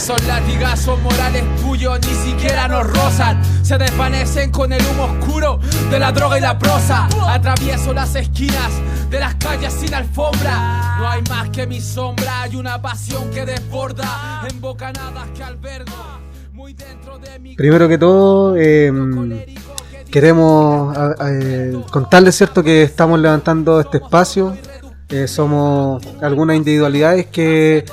Esos latigazos morales tuyos ni siquiera nos rozan. Se desvanecen con el humo oscuro de la droga y la prosa. Atravieso las esquinas de las calles sin alfombra. No hay más que mi sombra. Hay una pasión que desborda en bocanadas que albergo. Muy dentro de mi. Primero que todo, em, queremos eh, contarles cierto que estamos levantando este espacio. Eh, somos algunas individualidades que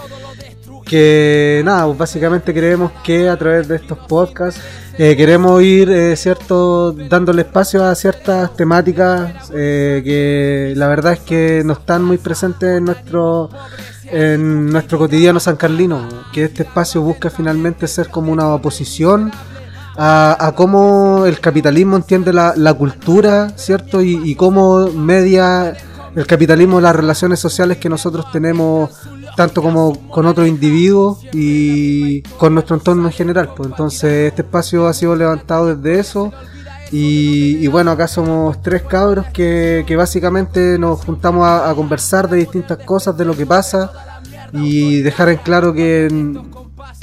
que nada, pues básicamente creemos que a través de estos podcasts eh, queremos ir, eh, cierto, dándole espacio a ciertas temáticas eh, que la verdad es que no están muy presentes en nuestro en nuestro cotidiano San Carlino, que este espacio busca finalmente ser como una oposición a, cómo el capitalismo entiende la, cultura, ¿cierto? Y cómo media el capitalismo las relaciones sociales que nosotros tenemos tanto como con otros individuos y con nuestro entorno en general. Pues entonces este espacio ha sido levantado desde eso y, bueno, acá somos tres cabros que, básicamente nos juntamos a, conversar de distintas cosas, de lo que pasa y dejar en claro que,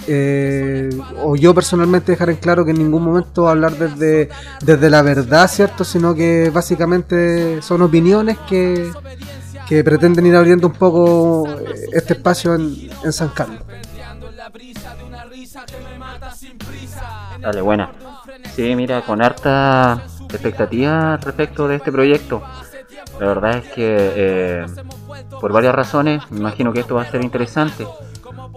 eh, o yo personalmente dejar en claro que en ningún momento hablar desde, desde la verdad, ¿cierto? Sino que básicamente son opiniones que que pretenden ir abriendo un poco eh, este espacio en, San Carlos. Dale, buena. Sí, mira, con harta expectativa respecto de este proyecto. La verdad es que eh, por varias razones me imagino que esto va a ser interesante.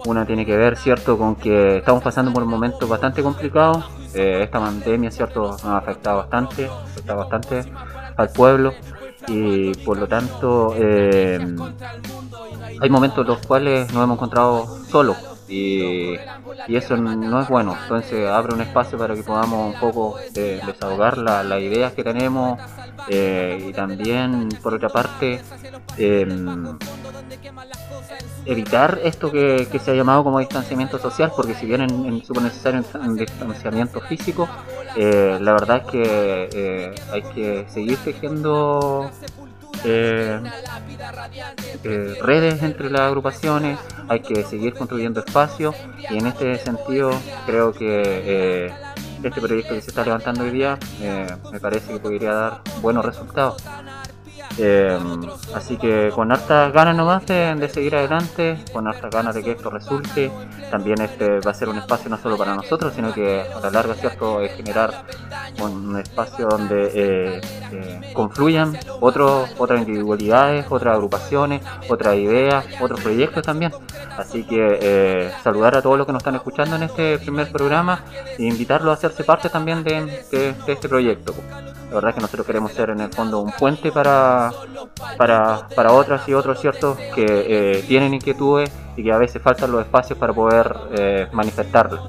Una tiene que ver, cierto, con que estamos pasando por un momento bastante complicado. Eh, esta pandemia, cierto, nos ha afectado bastante, afecta bastante al pueblo y por lo tanto eh, hay momentos en los cuales nos hemos encontrado solos y, eso no es bueno. Entonces abre un espacio para que podamos un poco eh, desahogar las ideas que tenemos eh, y también por otra parte evitar esto que, se ha llamado como distanciamiento social, porque si bien en, súper necesario un distanciamiento físico, eh, la verdad es que eh, hay que seguir tejiendo eh, redes entre las agrupaciones, hay que seguir construyendo espacios y en este sentido creo que este proyecto que se está levantando hoy día me parece que podría dar buenos resultados. Eh, así que con hartas ganas nomás de, seguir adelante, con hartas ganas de que esto resulte. También este va a ser un espacio no solo para nosotros, sino que a la larga cierto es generar un espacio donde eh, eh, confluyan otros, otras individualidades, otras agrupaciones, otras ideas, otros proyectos también. Así que saludar a todos los que nos están escuchando en este primer programa e invitarlos a hacerse parte también de, de este proyecto. La verdad es que nosotros queremos ser en el fondo un puente para, para, para otras y otros, ¿cierto? Que eh, tienen inquietudes y que a veces faltan los espacios para poder eh, manifestarlas.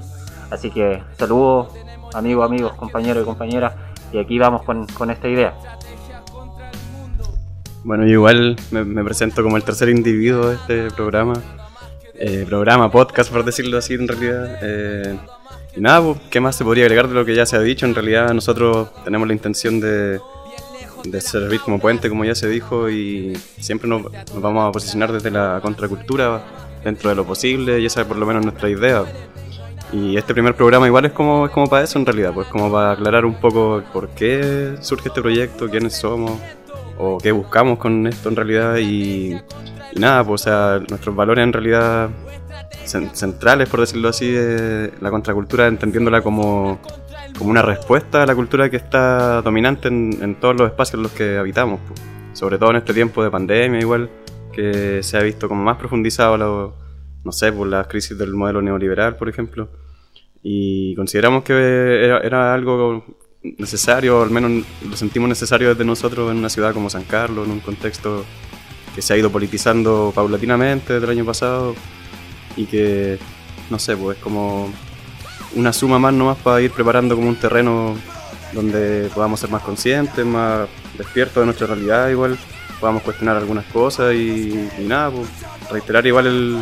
Así que saludos, amigos, amigos, compañeros y compañeras, y aquí vamos con, con esta idea. Bueno, igual me, presento como el tercer individuo de este programa, eh, programa, podcast, por decirlo así en realidad. Y nada, pues, ¿qué más se podría agregar de lo que ya se ha dicho? En realidad nosotros tenemos la intención de, de servir como puente, como ya se dijo, y siempre nos, vamos a posicionar desde la contracultura dentro de lo posible, y esa es por lo menos nuestra idea. Y este primer programa igual es como, es como para eso en realidad, pues como para aclarar un poco por qué surge este proyecto, quiénes somos, o qué buscamos con esto en realidad, y, y nada, pues o sea, nuestros valores en realidad centrales, por decirlo así, de la contracultura, entendiéndola como, como una respuesta a la cultura que está dominante en, todos los espacios en los que habitamos, sobre todo en este tiempo de pandemia igual, que se ha visto como más profundizado, no sé, por las crisis del modelo neoliberal, por ejemplo, y consideramos que era, era algo necesario, al menos lo sentimos necesario desde nosotros en una ciudad como San Carlos, en un contexto que se ha ido politizando paulatinamente desde el año pasado, y que, no sé, pues es como una suma más nomás para ir preparando como un terreno donde podamos ser más conscientes, más despiertos de nuestra realidad igual, podamos cuestionar algunas cosas y, nada, pues reiterar igual el,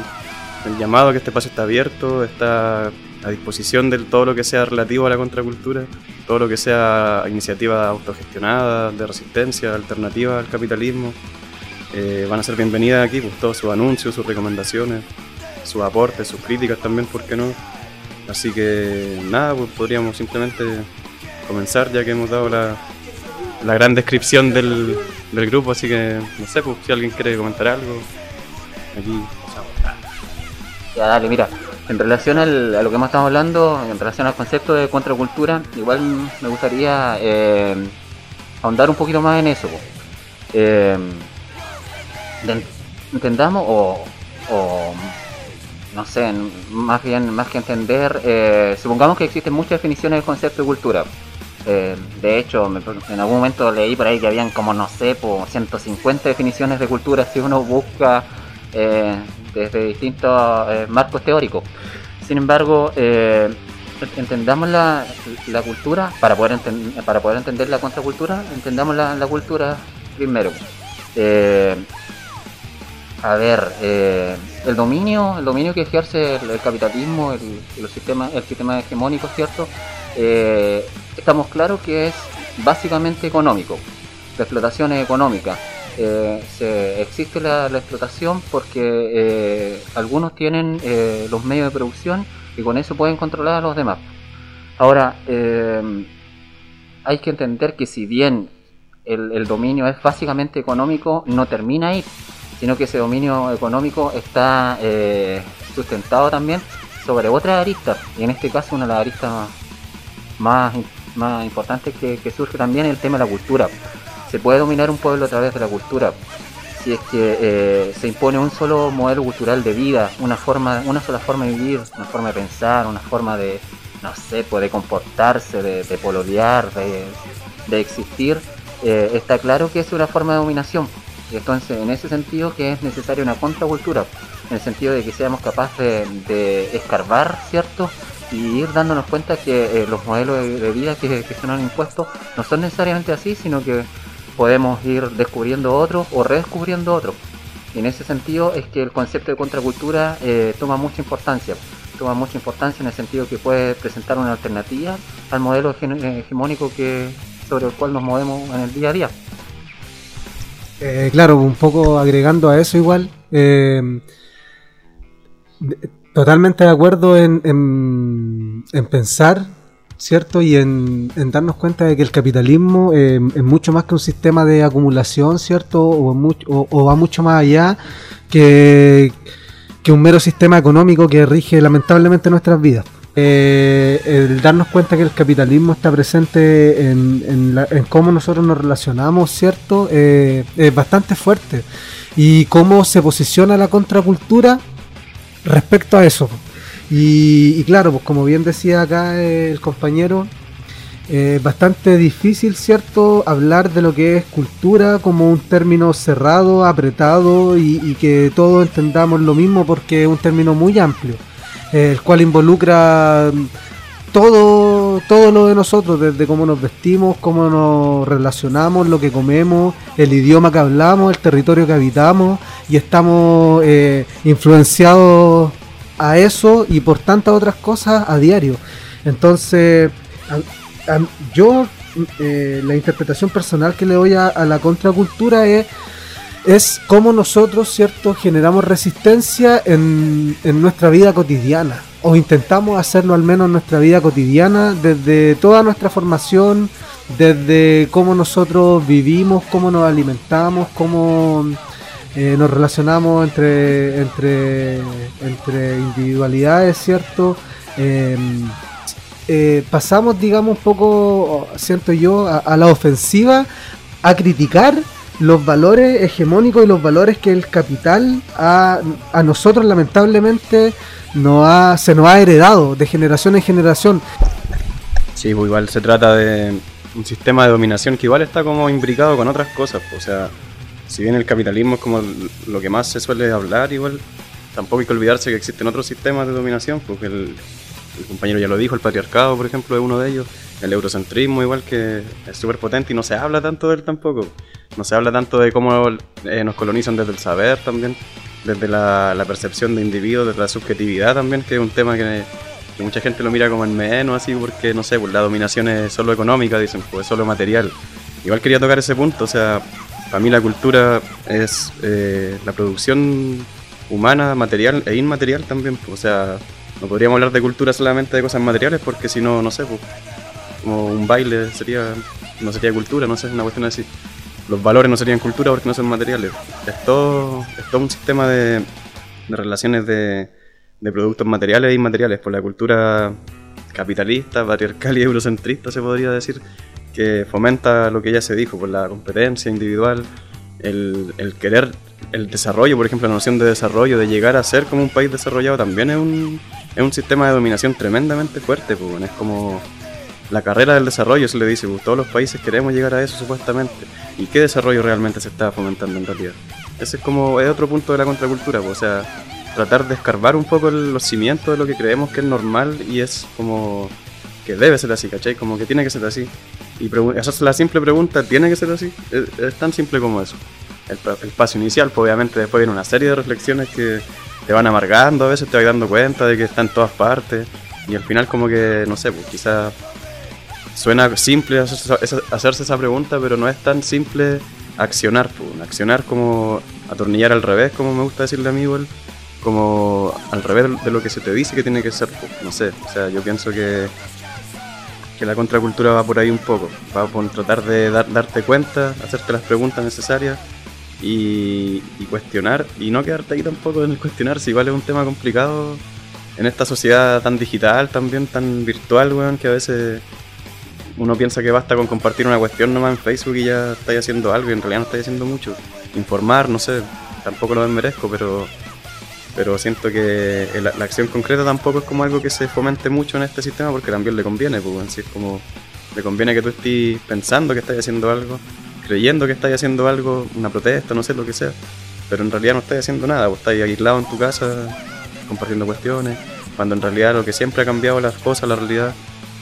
el llamado que este espacio está abierto, está a disposición de todo lo que sea relativo a la contracultura, todo lo que sea iniciativa autogestionada, de resistencia, alternativa al capitalismo, eh, van a ser bienvenidas aquí, pues todos sus anuncios, sus recomendaciones sus aportes, sus críticas también, ¿por qué no? Así que nada, pues podríamos simplemente comenzar ya que hemos dado la, la gran descripción del, del grupo, así que no sé, pues si alguien quiere comentar algo, aquí Ya, dale, mira. En relación al- a lo que hemos estado hablando, en relación al concepto de contracultura, igual me gustaría eh, ahondar un poquito más en eso. po. Eh, entendamos o, no sé, más bien más que entender, eh, supongamos que existen muchas definiciones del concepto de cultura. Eh, de hecho, en algún momento leí por ahí que habían como, no sé, po, 150 definiciones de cultura si uno busca eh, desde distintos eh, marcos teóricos. Sin embargo, entendamos la, la cultura, para poder, enten- para poder entender la contracultura, entendamos la, la cultura primero. A ver, eh, el dominio, el dominio que ejerce el, capitalismo, el, los sistemas, el sistema hegemónico, ¿cierto? Eh, estamos claros que es básicamente económico. La explotación es económica. Eh, se- existe la, explotación porque eh, algunos tienen eh, los medios de producción y con eso pueden controlar a los demás. Ahora, hay que entender que si bien el dominio es básicamente económico, no termina ahí, sino que ese dominio económico está eh, sustentado también sobre otra arista, y en este caso una de las aristas más, más importantes que, que surge también es el tema de la cultura. Se puede dominar un pueblo a través de la cultura, si es que eh, se impone un solo modelo cultural de vida, una forma, una sola forma de vivir, una forma de pensar, una forma de, no sé, pues, de comportarse, de, de pololear, de, de existir, eh, está claro que es una forma de dominación. Entonces, en ese sentido, que es necesaria una contracultura, en el sentido de que seamos capaces de, escarbar, ¿cierto? Y ir dándonos cuenta que eh, los modelos de, vida que, que se nos han impuesto no son necesariamente así, sino que podemos ir descubriendo otros o redescubriendo otros. Y en ese sentido es que el concepto de contracultura eh, toma mucha importancia. Toma mucha importancia en el sentido que puede presentar una alternativa al modelo eh, hegemónico que, sobre el cual nos movemos en el día a día. Eh, claro, un poco agregando a eso igual. eh, totalmente de acuerdo en, en- en pensar, ¿cierto? Y en, en darnos cuenta de que el capitalismo eh, es mucho más que un sistema de acumulación, ¿cierto? O- o va mucho más allá que, que un mero sistema económico que rige lamentablemente nuestras vidas. Eh, el darnos cuenta que el capitalismo está presente en, la- en cómo nosotros nos relacionamos, ¿cierto? Eh, es bastante fuerte. Y cómo se posiciona la contracultura respecto a eso. Y, claro, pues como bien decía acá el compañero, eh, es bastante difícil, ¿cierto?, hablar de lo que es cultura como un término cerrado, apretado y, que todos entendamos lo mismo porque es un término muy amplio, el cual involucra mm, todo, todo lo de nosotros, desde cómo nos vestimos, cómo nos relacionamos, lo que comemos, el idioma que hablamos, el territorio que habitamos y estamos eh, influenciados a eso y por tantas otras cosas a diario. Entonces, a- yo eh, la interpretación personal que le doy a la contracultura es es cómo nosotros, ¿cierto?, generamos resistencia en, en nuestra vida cotidiana, o intentamos hacerlo al menos en nuestra vida cotidiana, desde toda nuestra formación, desde cómo nosotros vivimos, cómo nos alimentamos, cómo eh, nos relacionamos entre, entre, entre individualidades, ¿cierto? Eh, eh, pasamos, digamos, un poco, siento yo, a la ofensiva, a criticar los valores hegemónicos y los valores que el capital a, a nosotros lamentablemente nos ha, se nos ha heredado de generación en generación. Sí, pues igual se trata de un sistema de dominación que igual está como imbricado con otras cosas. pues, O sea, si bien el capitalismo es como lo que más se suele hablar, igual tampoco hay que olvidarse que existen otros sistemas de dominación, porque el, el compañero ya lo dijo, el patriarcado, por ejemplo, es uno de ellos. El eurocentrismo igual que es súper potente y no se habla tanto de él tampoco. No se habla tanto de cómo eh, nos colonizan desde el saber también, desde la, percepción de individuos, desde la subjetividad también, que es un tema que, que mucha gente lo mira como en menos así porque, no sé, pues la dominación es solo económica, dicen, pues es solo material. Igual quería tocar ese punto, o sea, para mí la cultura es eh, la producción humana, material e inmaterial también. pues, O sea, no podríamos hablar de cultura solamente de cosas materiales porque si no, no sé, pues, como un baile sería no sería cultura, no sé, es una cuestión así. Los valores no serían cultura porque no son materiales. Es todo, es todo un sistema de, de relaciones de, de productos materiales e inmateriales. Por la cultura capitalista, patriarcal y eurocentrista se podría decir, que fomenta lo que ya se dijo, por la competencia individual, el, el querer, el desarrollo, por ejemplo, la noción de desarrollo, de llegar a ser como un país desarrollado, también es un, es un sistema de dominación tremendamente fuerte, pues, es como la carrera del desarrollo, se le dice, pues, todos los países queremos llegar a eso supuestamente. ¿Y qué desarrollo realmente se está fomentando en realidad? Ese es como, otro punto de la contracultura, pues, o sea, tratar de escarbar un poco los cimientos de lo que creemos que es normal y es como que debe ser así, ¿cachai? Como que tiene que ser así. Y hacerse la simple pregunta, ¿tiene que ser así? Es, tan simple como eso. El, el paso inicial, pues obviamente después viene una serie de reflexiones que te van amargando, a veces te vas dando cuenta de que está en todas partes. Y al final como que, no sé, pues quizás suena simple hacerse esa- pregunta, pero no es tan simple accionar, pues. accionar como atornillar al revés, como me gusta decirle a mí igual, como al revés de lo que se te dice que tiene que ser, pues. no sé, o sea, yo pienso que que la contracultura va por ahí un poco, va por tratar de dar- darte cuenta, hacerte las preguntas necesarias y, cuestionar, y no quedarte ahí tampoco en el cuestionar, si igual es un tema complicado en esta sociedad tan digital, también tan virtual, weón, que a veces uno piensa que basta con compartir una cuestión nomás en Facebook y ya estáis haciendo algo y en realidad no estáis haciendo mucho. Informar, no sé, tampoco lo merezco, pero pero siento que el- la acción concreta tampoco es como algo que se fomente mucho en este sistema porque también le conviene, pues, es como le conviene que tú estés pensando que estás haciendo algo, creyendo que estás haciendo algo, una protesta, no sé lo que sea, pero en realidad no estás haciendo nada, vos estás aislado en tu casa compartiendo cuestiones, cuando en realidad lo que siempre ha cambiado las cosas, la realidad,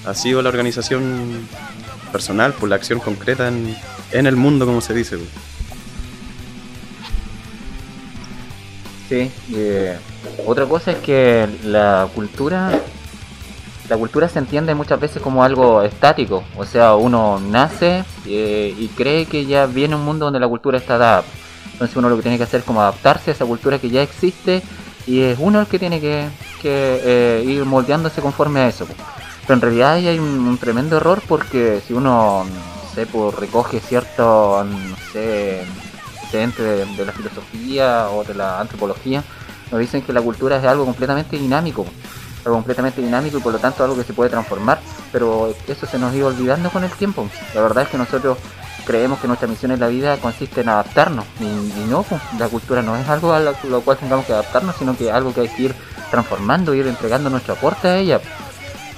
ha sido la organización personal, por la acción concreta en, en el mundo, como se dice. pues. Sí, eh, otra cosa es que la cultura, la cultura se entiende muchas veces como algo estático, o sea, uno nace eh, y cree que ya viene un mundo donde la cultura está dada, entonces uno lo que tiene que hacer es como adaptarse a esa cultura que ya existe y es uno el que tiene que, eh, ir moldeándose conforme a eso. Pero en realidad ahí hay un, tremendo error porque si uno, no pues, recoge cierto, no sé, de, de la filosofía o de la antropología, nos dicen que la cultura es algo completamente dinámico, completamente dinámico y por lo tanto algo que se puede transformar, pero eso se nos iba olvidando con el tiempo. La verdad es que nosotros creemos que nuestra misión en la vida consiste en adaptarnos y, no, pues, la cultura no es algo a lo, cual tengamos que adaptarnos, sino que algo que hay que ir transformando, ir entregando nuestro aporte a ella.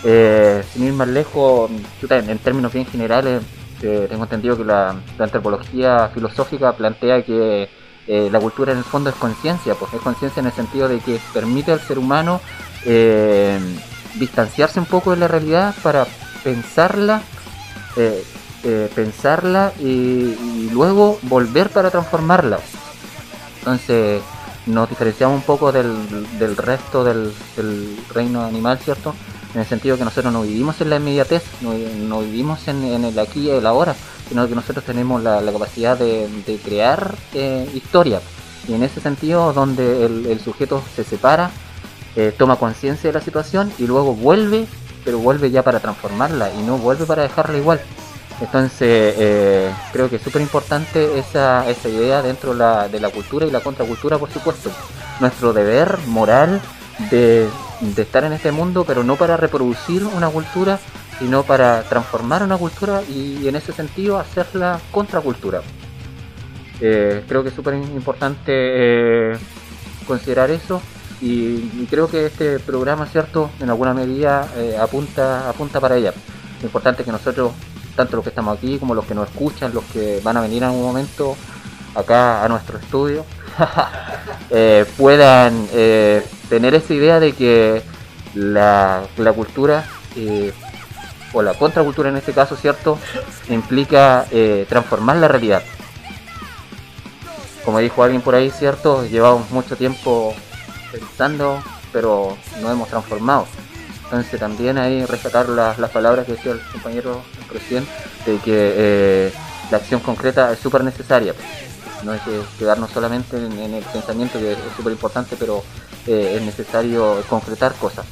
Eh, sin ir más lejos, en términos bien generales, eh, tengo entendido que la, la antropología filosófica plantea que eh, la cultura en el fondo es conciencia, pues es conciencia en el sentido de que permite al ser humano eh, distanciarse un poco de la realidad para pensarla, eh, eh, pensarla y, luego volver para transformarla. Entonces nos diferenciamos un poco del, del resto del, reino animal, ¿cierto? En el sentido que nosotros no vivimos en la inmediatez, no, vivimos en, en el aquí y el ahora, sino que nosotros tenemos la, la capacidad de, de crear eh, historia. Y en ese sentido, donde el, el sujeto se separa, eh, toma conciencia de la situación y luego vuelve, pero vuelve ya para transformarla y no vuelve para dejarla igual. Entonces, eh, creo que es súper importante esa, idea dentro de la, cultura y la contracultura, por supuesto. Nuestro deber moral de, estar en este mundo, pero no para reproducir una cultura, sino para transformar una cultura y, y en ese sentido hacerla contracultura. Eh, creo que es súper importante eh, considerar eso y, y creo que este programa, ¿cierto? En alguna medida eh, apunta, apunta para ella. Lo importante es que nosotros, tanto los que estamos aquí como los que nos escuchan, los que van a venir en algún momento acá a nuestro estudio, eh, puedan eh, tener esa idea de que la, la cultura, eh, o la contracultura en este caso, ¿cierto?, implica eh, transformar la realidad. Como dijo alguien por ahí, ¿cierto?, llevamos mucho tiempo pensando, pero no hemos transformado. Entonces también ahí rescatar las, las palabras que decía el compañero recién, de que eh, la acción concreta es súper necesaria. no es que quedarnos solamente en, en el pensamiento que es súper importante, pero eh, es necesario concretar cosas.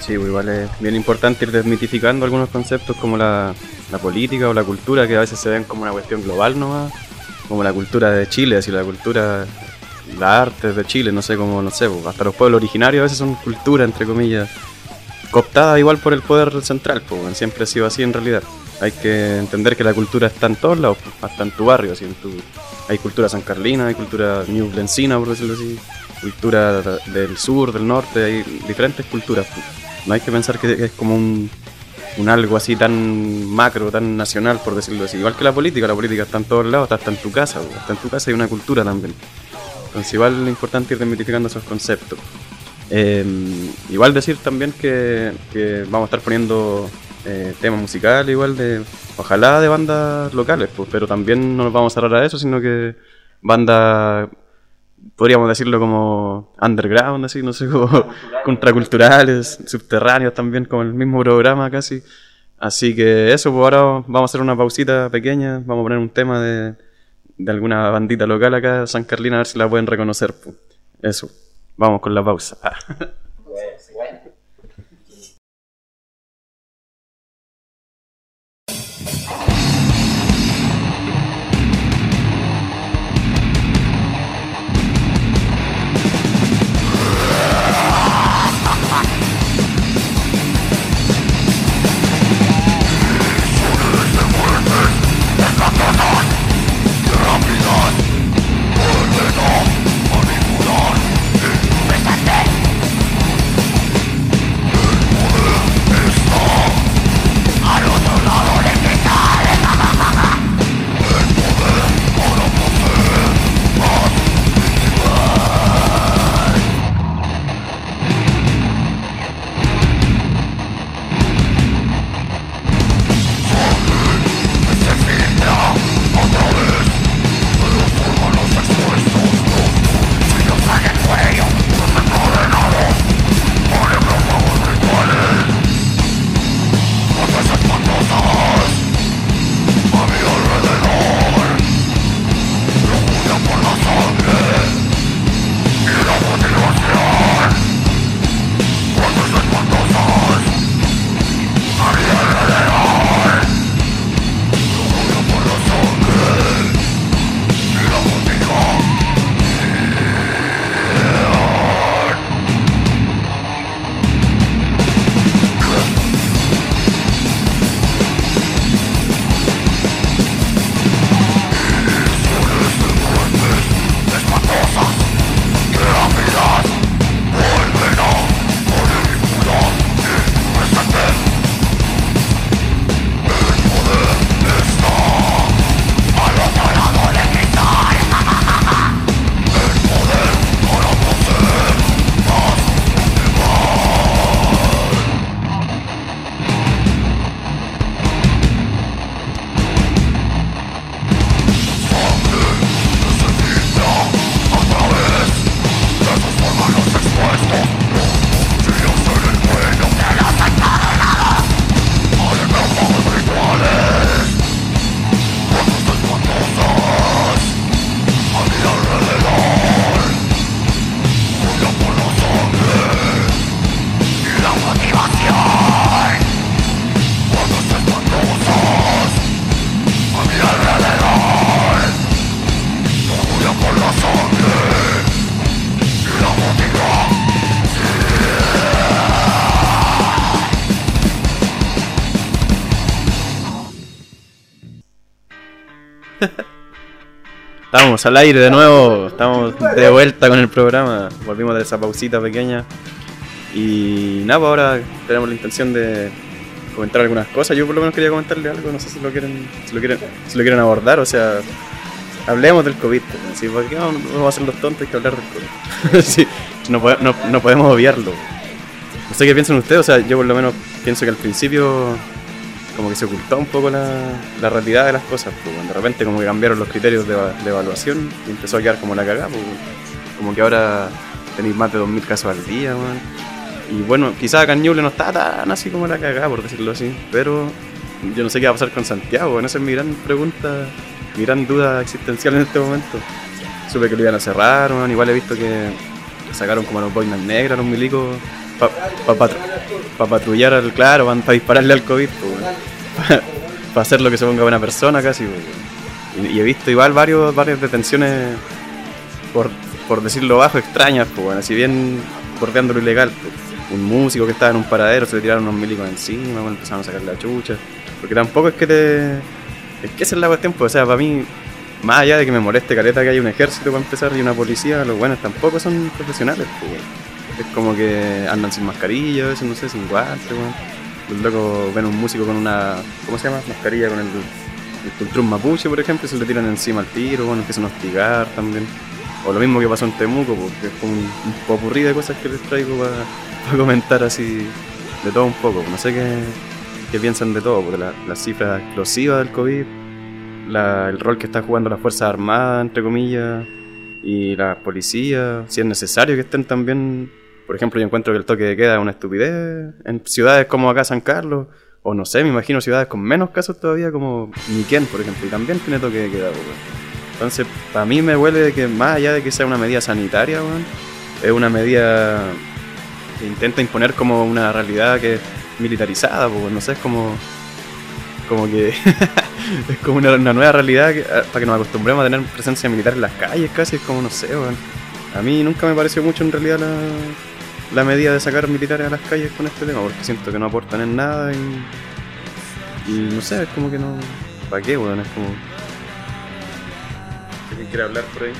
Sí, pues igual es bien importante ir desmitificando algunos conceptos como la, la política o la cultura, que a veces se ven como una cuestión global nomás, como la cultura de Chile, así la cultura, la arte de Chile, no sé cómo, no sé, pues, hasta los pueblos originarios a veces son cultura, entre comillas, cooptada igual por el poder central, pues siempre ha sido así en realidad. Hay que entender que la cultura está en todos lados, pues, hasta en tu barrio, así en tu, hay cultura san carlina, hay cultura newblencina, por decirlo así, cultura del sur, del norte, hay diferentes culturas. pues. No hay que pensar que es como un, un algo así tan macro, tan nacional, por decirlo así. Igual que la política, la política está en todos lados, está hasta en tu casa, hasta en tu casa hay una cultura también. Entonces igual es importante ir desmitificando esos conceptos. Eh, igual decir también que, que vamos a estar poniendo eh, temas musicales igual de, ojalá de bandas locales, pues, pero también no nos vamos a cerrar a eso, sino que bandas, podríamos decirlo como underground, así, no sé, como contraculturales, subterráneos también, como el mismo programa casi. Así que eso, pues ahora vamos a hacer una pausita pequeña, vamos a poner un tema de, de alguna bandita local acá San Carlina, a ver si la pueden reconocer. pues. Eso, vamos con la pausa. Estamos al aire de nuevo, estamos de vuelta con el programa, volvimos de esa pausita pequeña y nada, pues ahora tenemos la intención de comentar algunas cosas. Yo por lo menos quería comentarle algo, no sé si lo quieren, si lo quieren, si lo quieren abordar, o sea, hablemos del COVID. ¿sí? ¿Por qué no, no vamos a ser los tontos? Hay que hablar del COVID. Sí, no, no- no podemos obviarlo. No sé qué piensan ustedes, o sea, yo por lo menos pienso que al principio como que se ocultó un poco la, la realidad de las cosas, pues, de repente como que cambiaron los criterios de, de evaluación y empezó a quedar como la cagada, pues, como que ahora tenéis más de 2.000 casos al día. Y bueno, quizás acá no está tan así como la cagada, por decirlo así, pero yo no sé qué va a pasar con Santiago, esa es mi gran pregunta, mi gran duda existencial en este momento. Supe que lo iban a cerrar, igual he visto que sacaron como a los boinas negras, los milicos, para patrullar al, claro, para dispararle al COVID, para hacer lo que se ponga buena persona casi. Y, he visto igual varios, varias detenciones, por, por decirlo bajo, extrañas, pues bueno, si bien bordeando lo ilegal. Un músico que estaba en un paradero, se le tiraron unos milicos encima, empezaron a sacar la chucha. Porque tampoco es que te... Es que esa es la cuestión, pues, o sea, para mí más allá de que me moleste careta que haya un ejército para empezar y una policía, los buenos tampoco son profesionales, pues, Es como que andan sin mascarilla, veces, no sé, sin guantes, weón. Los locos ven un músico con una, ¿cómo se llama? Mascarilla con el, el mapuche, por ejemplo, y se le tiran encima al tiro, bueno, empiezan a hostigar también. O lo mismo que pasó en Temuco, porque es como un, un de cosas que les traigo para comentar así de todo un poco. No sé qué, qué piensan de todo, porque la, la cifra explosiva del COVID el rol que está jugando las Fuerzas Armadas, entre comillas, y la policía, si es necesario que estén también, por ejemplo, yo encuentro que el toque de queda es una estupidez en ciudades como acá San Carlos, o no sé, me imagino ciudades con menos casos todavía como Niquén, por ejemplo, y también tiene toque de queda. Entonces, para mí me huele que más allá de que sea una medida sanitaria, es una medida que intenta imponer como una realidad que es militarizada, no sé, es como como que es como una, nueva realidad ah, para que nos acostumbremos a tener presencia militar en las calles casi, es como no sé, A mí nunca me pareció mucho en realidad la, medida de sacar militares a las calles con este tema, porque siento que no aportan en nada y, y no sé, es como que no... ¿Para qué, weón? Es como... ¿Alguien quiere hablar por ahí?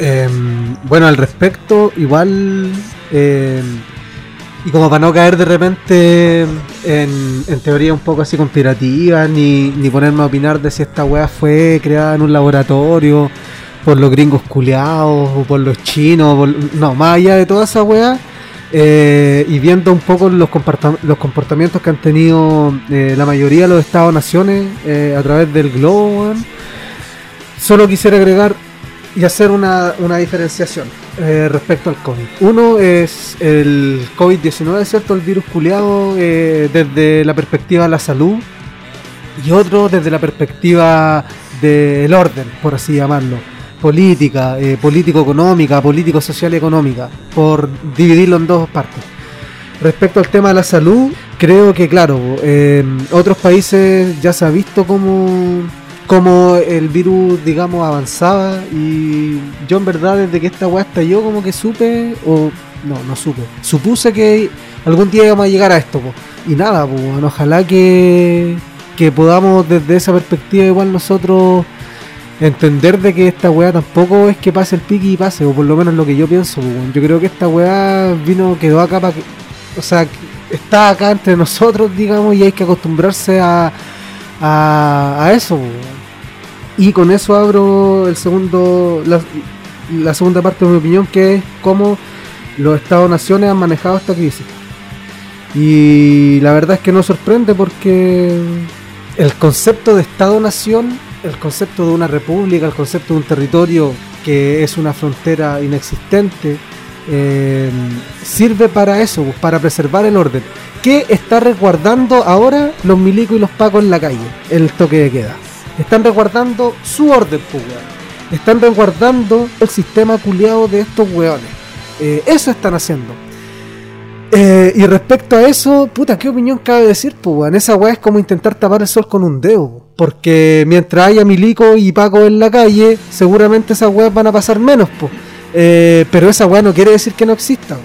Em, bueno, al respecto, igual... Eh, y como para no caer de repente en, en teoría un poco así conspirativa, ni, ni ponerme a opinar de si esta weá fue creada en un laboratorio por los gringos culeados por los chinos, no, más allá de toda esa weá, eh, y viendo un poco los, comportamientos que han tenido eh, la mayoría de los estados-naciones eh, a través del globo, solo quisiera agregar y hacer una, una diferenciación. Respecto al COVID. Uno es el COVID-19, ¿cierto? El virus culeado desde la perspectiva de la salud y otro desde la perspectiva del orden, por así llamarlo. Política, eh, político-económica, político-social económica, por dividirlo en dos partes. Respecto al tema de la salud, creo que, claro, en otros países ya se ha visto como como el virus, digamos, avanzaba y yo en verdad desde que esta weá yo como que supe, o no, no supe, supuse que algún día íbamos a llegar a esto, y nada, pues ojalá que, que podamos desde esa perspectiva igual nosotros entender de que esta weá tampoco es que pase el pique y pase, o por lo menos lo que yo pienso, yo creo que esta weá vino, quedó acá para que, o sea, está acá entre nosotros, digamos, y hay que acostumbrarse a, a, a eso, y con eso abro el segundo, la, segunda parte de mi opinión, que es cómo los Estados-naciones han manejado esta crisis. Y la verdad es que no sorprende porque el concepto de Estado-nación, el concepto de una república, el concepto de un territorio que es una frontera inexistente, eh, sirve para eso, pues, para preservar el orden. ¿Qué está resguardando ahora los milicos y los pacos en la calle? El toque de queda. Están resguardando su orden, pues, Están resguardando el sistema culiado de estos weones. Eh, eso están haciendo. Eh, y respecto a eso, puta, ¿qué opinión cabe decir? Pues? Esa weá es como intentar tapar el sol con un dedo. Porque mientras haya milico y paco en la calle, seguramente esas weas van a pasar menos, pues. pero esa weá no quiere decir que no exista.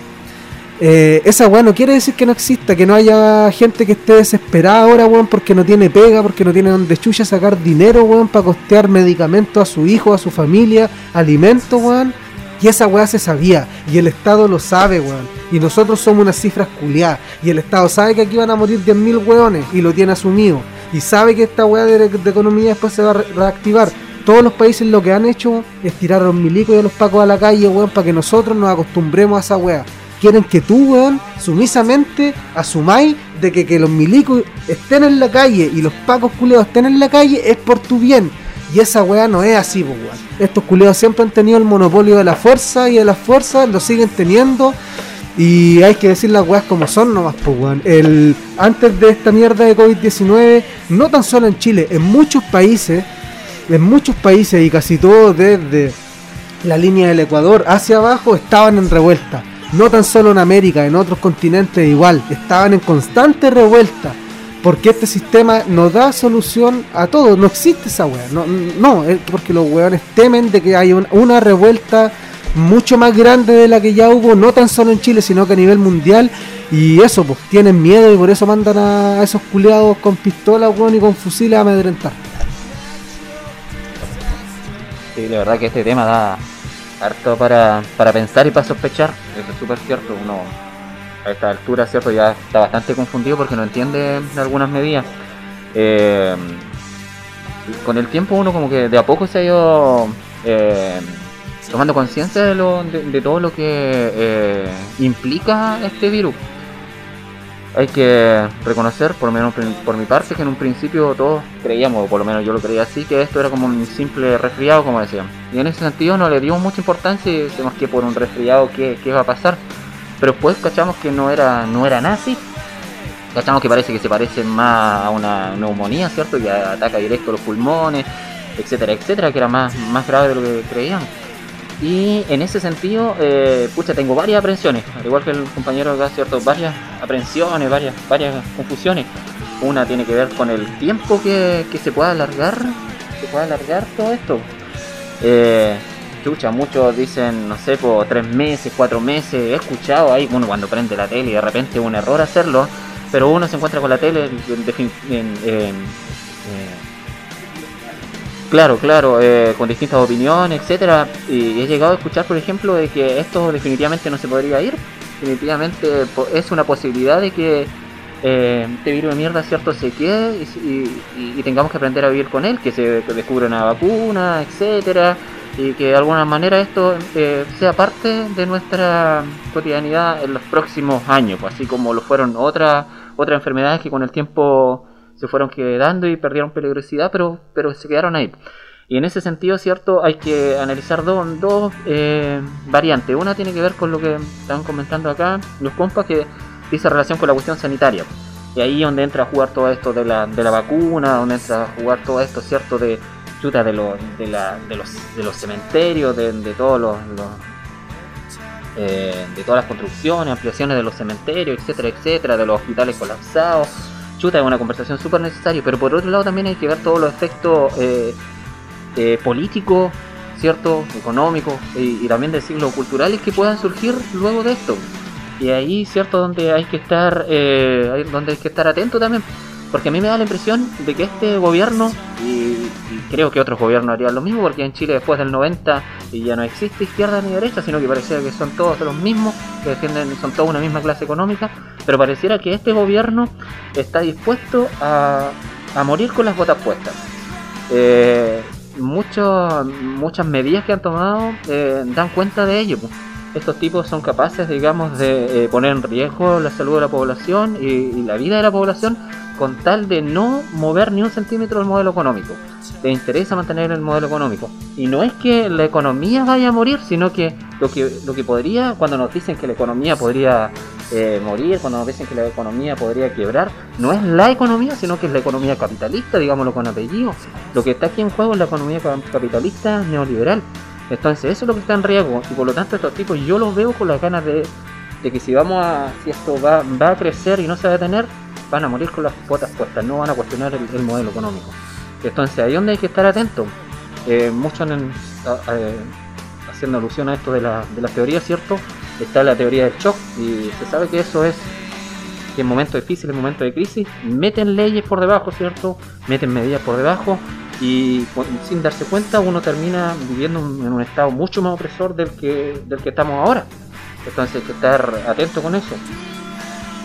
Eh, esa weá no quiere decir que no exista, que no haya gente que esté desesperada ahora, weón, porque no tiene pega, porque no tiene donde chucha sacar dinero, weón, para costear medicamentos a su hijo, a su familia, alimentos, weón. Y esa weá se sabía, y el Estado lo sabe, weón. Y nosotros somos unas cifras culiadas, y el Estado sabe que aquí van a morir 10.000 weones, y lo tiene asumido. Y sabe que esta weá de, economía después se va a reactivar todos los países lo que han hecho es tirar a los milicos y a los pacos a la calle, weón, para que nosotros nos acostumbremos a esa weá quieren que tú, weón, sumisamente asumáis de que, que los milicos estén en la calle y los pacos culeados estén en la calle es por tu bien. Y esa weá no es así, pues, weón. Estos culeados siempre han tenido el monopolio de la fuerza y de las fuerzas lo siguen teniendo. Y hay que decir las weas como son nomás, pues, weón. El, antes de esta mierda de COVID-19, no tan solo en Chile, en muchos países, en muchos países y casi todos desde la línea del Ecuador hacia abajo estaban en revuelta. No tan solo en América, en otros continentes igual, estaban en constante revuelta. Porque este sistema no da solución a todo, no existe esa wea. No, no porque los weones temen de que haya un- una revuelta mucho más grande de la que ya hubo, no tan solo en Chile, sino que a nivel mundial. Y eso, pues tienen miedo y por eso mandan a esos culeados con pistolas, weón, y con fusiles a amedrentar. Sí, la verdad que este tema da harto para, para pensar y para sospechar. Es súper cierto. Uno a esta altura, cierto, ya está bastante confundido porque no entiende algunas medidas. Eh, con el tiempo uno como que de a poco se ha ido eh, tomando conciencia de, lo- de, todo lo que eh, implica este virus. Hay que reconocer, por lo menos por- mi parte, que en un principio todos creíamos, o por lo menos yo lo creía así, que esto era como un simple resfriado, como decían. Y en ese sentido no le dimos mucha importancia y que por un resfriado, ¿qué, qué va a pasar? Pero después cachamos que no era, no era así. Cachamos que parece que se parece más a una neumonía, ¿cierto? Que ataca directo los pulmones, etcétera, etcétera, que era más, más grave de lo que creían. Y en ese sentido, eh, pucha, tengo varias aprensiones, al igual que el compañero acá, ¿cierto? Varias aprensiones, varias, varias confusiones. Una tiene que ver con el tiempo que, que se pueda alargar, se pueda alargar todo esto. Eh, muchos dicen, no sé, por tres meses, cuatro meses. He escuchado ahí, uno cuando prende la tele y de repente es un error hacerlo, pero uno se encuentra con la tele en- en- eh, Claro, claro, eh, con distintas opiniones, etcétera, y he llegado a escuchar, por ejemplo, de que esto definitivamente no se podría ir. Definitivamente es una posibilidad de que eh, este virus de mierda, cierto, se quede y, y- y tengamos que aprender a vivir con él, que se descubra una vacuna, etcétera, y que de alguna manera esto eh, sea parte de nuestra cotidianidad en los próximos años, pues, así como lo fueron otras otras enfermedades que con el tiempo se fueron quedando y perdieron peligrosidad, pero, pero se quedaron ahí. Y en ese sentido, cierto, hay que analizar dos, dos eh, variantes. Una tiene que ver con lo que estaban comentando acá los compas, que dice relación con la cuestión sanitaria. Y ahí donde entra a jugar todo esto de la, de la vacuna, donde entra a jugar todo esto, cierto, de chuta de, los de, la, de, los, de los cementerios, de, de todos los, los, eh, de todas las construcciones, ampliaciones de los cementerios, etcétera, etcétera, de los hospitales colapsados. Es una conversación súper necesaria, pero por otro lado también hay que ver todos los efectos eh, eh, políticos, ¿cierto? Económicos y, también de siglos culturales que puedan surgir luego de esto. Y ahí, ¿cierto? Donde hay que estar, eh, donde hay que estar atento también. Porque a mí me da la impresión de que este gobierno, y, y creo que otros gobiernos harían lo mismo, porque en Chile después del 90 y ya no existe izquierda ni derecha, sino que parecía que son todos los mismos, que defienden, son toda una misma clase económica, pero pareciera que este gobierno está dispuesto a, a morir con las botas puestas. Eh, muchos- muchas medidas que han tomado eh, dan cuenta de ello. pues. Estos tipos son capaces, digamos, de eh, poner en riesgo la salud de la población y, y la vida de la población con tal de no mover ni un centímetro del modelo económico. Le interesa mantener el modelo económico. Y no es que la economía vaya a morir, sino que lo que, lo que podría, cuando nos dicen que la economía podría eh, morir, cuando nos dicen que la economía podría quebrar, no es la economía, sino que es la economía capitalista, digámoslo con apellido. Lo que está aquí en juego es la economía ca- capitalista neoliberal. Entonces eso es lo que está en riesgo y por lo tanto estos tipos yo los veo con las ganas de, de que si vamos a, si esto va, va a crecer y no se va a detener, van a morir con las botas puestas, no van a cuestionar el, el modelo económico. Entonces ahí donde hay que estar atento. Eh, muchos a- haciendo alusión a esto de, la, de las teorías, ¿cierto? Está la teoría del shock y se sabe que eso es que en momentos difíciles, en momentos de crisis, meten leyes por debajo, ¿cierto? Meten medidas por debajo y sin darse cuenta uno termina viviendo en un estado mucho más opresor del que, del que estamos ahora. Entonces hay que estar atento con eso.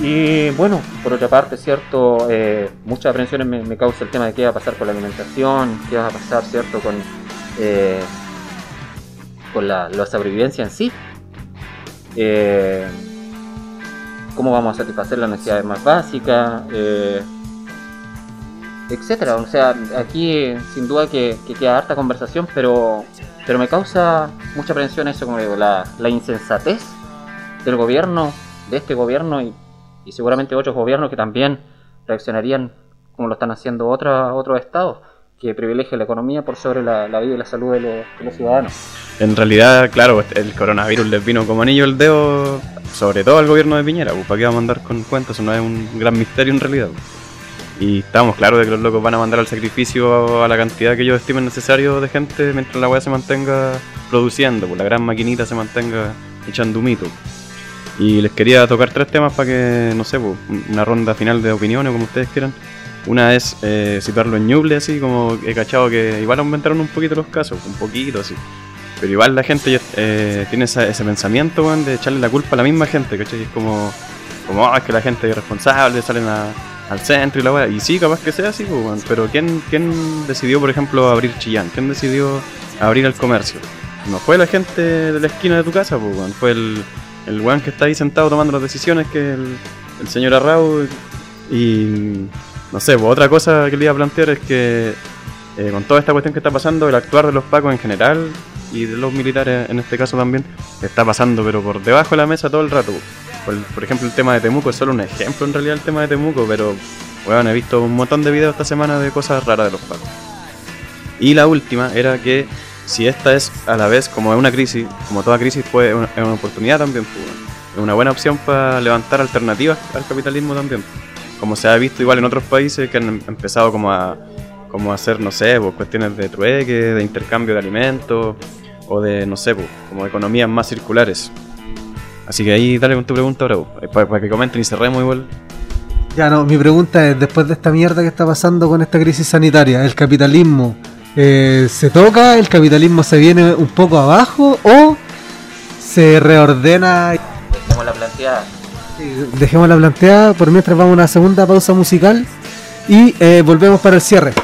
Y bueno, por otra parte, cierto, Eh, muchas aprensiones me, me causa el tema de qué va a pasar con la alimentación, qué va a pasar, cierto, con, eh, con la, la sobrevivencia en sí. Eh, cómo vamos a satisfacer las necesidades más básicas, eh, etcétera. O sea, aquí sin duda que, que queda harta conversación, pero, pero me causa mucha aprensión eso, como digo, la, la insensatez del gobierno, de este gobierno y, seguramente otros gobiernos que también reaccionarían como lo están haciendo otra, otros estados, que privilegian la economía por sobre la, vida y la salud de los, de los ciudadanos. En realidad, claro, el coronavirus les vino como anillo el dedo, sobre todo al gobierno de Piñera, pues, ¿para qué va a mandar con cuentos? Eso no es un gran misterio en realidad. Y estamos claros de que los locos van a mandar al sacrificio a la cantidad que ellos estimen necesario de gente mientras la weá se mantenga produciendo, pues la gran maquinita se mantenga echando humito. Y les quería tocar tres temas para que, no sé, pues, una ronda final de opiniones, como ustedes quieran. Una es eh, citarlo en Ñuble, así como he cachado que igual aumentaron un poquito los casos, un poquito así. Pero igual la gente eh, tiene esa- ese pensamiento, de echarle la culpa a la misma gente, ¿cachai? Es como, como "Ah, es que la gente es irresponsable, salen a- al centro y la weá. Y sí, capaz que sea así, pues. Pero ¿quién, ¿quién decidió, por ejemplo, abrir Chillán? ¿Quién decidió abrir el comercio? No fue la gente de la esquina de tu casa, pues, weón. Fue el, el weón que está ahí sentado tomando las decisiones, que el, el señor Arrau. Y no sé, pues, otra cosa que le iba a plantear es que eh, con toda esta cuestión que está pasando, el actuar de los pacos en general y de los militares en este caso también, está pasando pero por debajo de la mesa todo el rato. Por, por ejemplo, el tema de Temuco es solo un ejemplo en realidad el tema de Temuco, pero bueno, he visto un montón de videos esta semana de cosas raras de los pacos. Y la última era que si esta es a la vez como es una crisis, como toda crisis es una, es una oportunidad también, pues, es una buena opción para levantar alternativas al capitalismo también. Como se ha visto igual en otros países que han em- empezado como a, como a hacer, no sé, pues, cuestiones de trueque, de intercambio de alimentos, o de, no sé, pues, como economías más circulares. Así que ahí dale con tu pregunta ahora, pues, para, para que comenten y cerremos igual. Ya no, mi pregunta es, después de esta mierda que está pasando con esta crisis sanitaria, ¿el capitalismo eh, se toca, el capitalismo se viene un poco abajo o se reordena? Como la planteada. Dejemos la planteada, por mientras vamos a una segunda pausa musical y eh, volvemos para el cierre.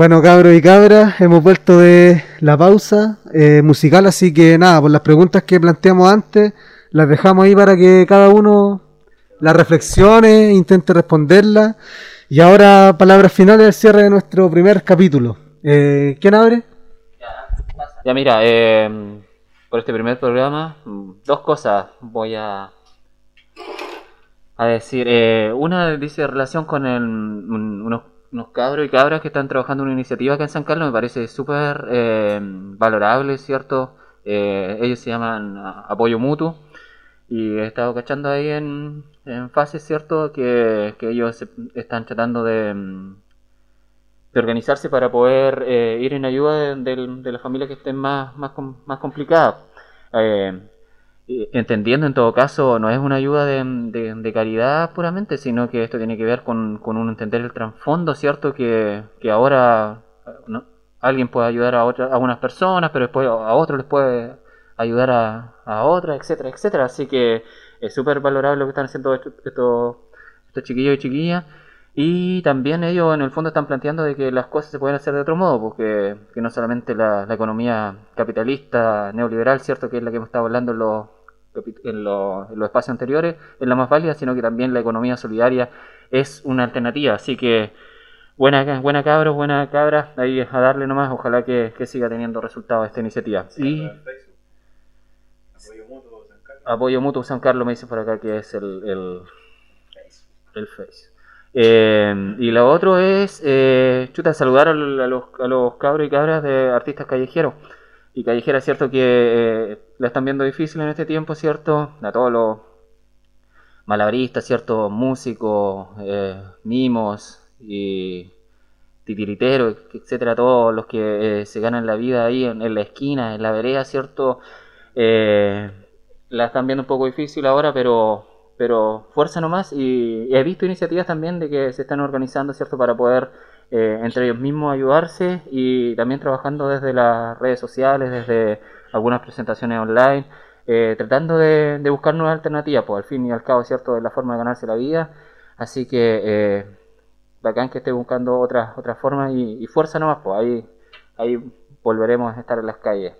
Bueno, cabros y cabras, hemos vuelto de la pausa eh, musical, así que nada, por las preguntas que planteamos antes, las dejamos ahí para que cada uno las reflexione, intente responderlas. Y ahora, palabras finales al cierre de nuestro primer capítulo. Eh, ¿Quién abre? Ya mira, eh, por este primer programa, dos cosas voy a, a decir. Eh, una dice relación con el- un- unos, unos cabros y cabras que están trabajando en una iniciativa acá en San Carlos, me parece súper eh, valorable, ¿cierto? Eh, ellos se llaman ah, Apoyo Mutuo y he estado cachando ahí en, en fase, ¿cierto? Que, que ellos están tratando de... mm, de organizarse para poder eh, ir en ayuda de, de- de las familias que estén más, más, más complicadas. Eh, entendiendo en todo caso, no es una ayuda de, de- de caridad puramente, sino que esto tiene que ver con, con un entender el trasfondo, ¿cierto? Que, que ahora alguien puede ayudar a, otra, a unas personas, pero después a otros les puede ayudar a, a otras, etcétera, etcétera. Así que es súper valorable lo que están haciendo estos, estos, estos chiquillos y chiquillas. Y también ellos en el fondo están planteando de que las cosas se pueden hacer de otro modo, porque que no solamente la, la economía capitalista neoliberal, cierto que es la que hemos estado hablando en los, en los, en los espacios anteriores, es la más válida, sino que también la economía solidaria es una alternativa. Así que buena, buena cabros, buena cabra, ahí a darle nomás, ojalá que, que siga teniendo resultados esta iniciativa. Y apoyo mutuo San Carlos me dice por acá que es el, el, el Face. Eh, y lo otro es, eh, chuta, saludar a, los, a los cabros y cabras de artistas callejeros. Y callejeras, cierto, que eh, la están viendo difícil en este tiempo, cierto, a todos los malabristas, cierto, músicos, eh, mimos y titiriteros, etcétera, todos los que eh, se ganan la vida ahí en, la esquina, en la vereda, cierto, la están viendo un poco difícil ahora, pero pero fuerza nomás y, y, he visto iniciativas también de que se están organizando, ¿cierto?, para poder eh, entre ellos mismos ayudarse y también trabajando desde las redes sociales, desde algunas presentaciones online, eh, tratando de, buscar nuevas alternativas, pues al fin y al cabo, ¿cierto?, es la forma de ganarse la vida, así que eh, bacán que esté buscando otras otras formas y, y fuerza nomás, pues ahí, ahí volveremos a estar en las calles.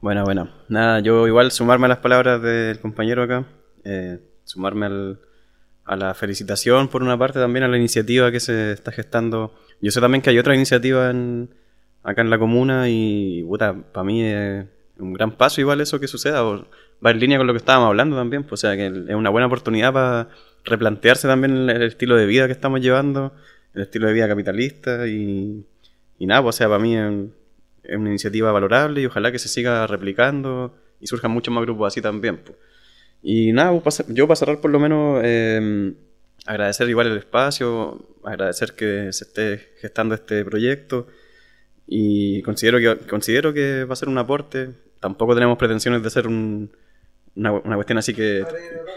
Bueno, bueno. Nada, yo igual sumarme a las palabras del compañero acá, eh, sumarme al, a la felicitación por una parte, también a la iniciativa que se está gestando. Yo sé también que hay otra iniciativa en, acá en la comuna y, puta, para mí es un gran paso igual eso que suceda, va en línea con lo que estábamos hablando también, pues, o sea que es una buena oportunidad para replantearse también el, estilo de vida que estamos llevando, el estilo de vida capitalista y, y nada, pues, o sea, para mí es una iniciativa valorable y ojalá que se siga replicando y surjan muchos más grupos así también. Pues. Y nada, yo para cerrar por lo menos eh, agradecer igual el espacio, agradecer que se esté gestando este proyecto y considero que, considero que va a ser un aporte. Tampoco tenemos pretensiones de ser un, una, una, cuestión así que,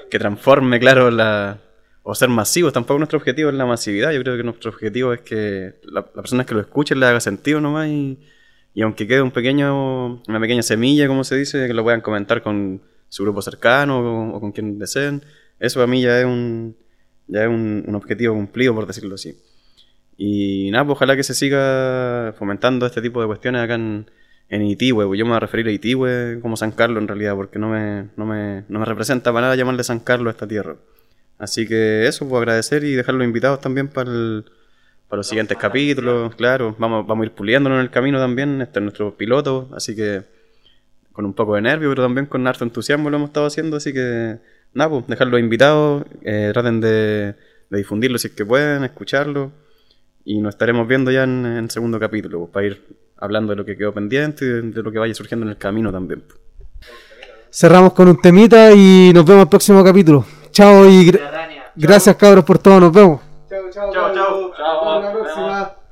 que transforme, claro, la, o ser masivos. Tampoco nuestro objetivo es la masividad. Yo creo que nuestro objetivo es que la, las personas que lo escuchen le haga sentido nomás y y aunque quede un pequeño, una pequeña semilla, como se dice, que lo puedan comentar con su grupo cercano o, con quien deseen, eso para mí ya es un, ya es un, objetivo cumplido, por decirlo así. Y nada, pues ojalá que se siga fomentando este tipo de cuestiones acá en, en Itigüe. Pues yo me voy a referir a Itigüe como San Carlos en realidad, porque no me, no me, no me representa para nada llamarle San Carlos a esta tierra. Así que eso, pues agradecer y dejar los invitados también para el para los siguientes capítulos, claro, vamos, vamos a ir puliéndolo en el camino también, este es nuestro piloto, así que con un poco de nervio, pero también con harto entusiasmo lo hemos estado haciendo, así que nada, pues dejarlos invitados, eh, traten de, de, difundirlo si es que pueden, escucharlo, y nos estaremos viendo ya en el segundo capítulo, pues, para ir hablando de lo que quedó pendiente y de, de, lo que vaya surgiendo en el camino también. Pues. Cerramos con un temita y nos vemos el próximo capítulo. Chao y gra gracias cabros por todo, nos vemos. Chao, chao. Chao, chao. Hasta la próxima.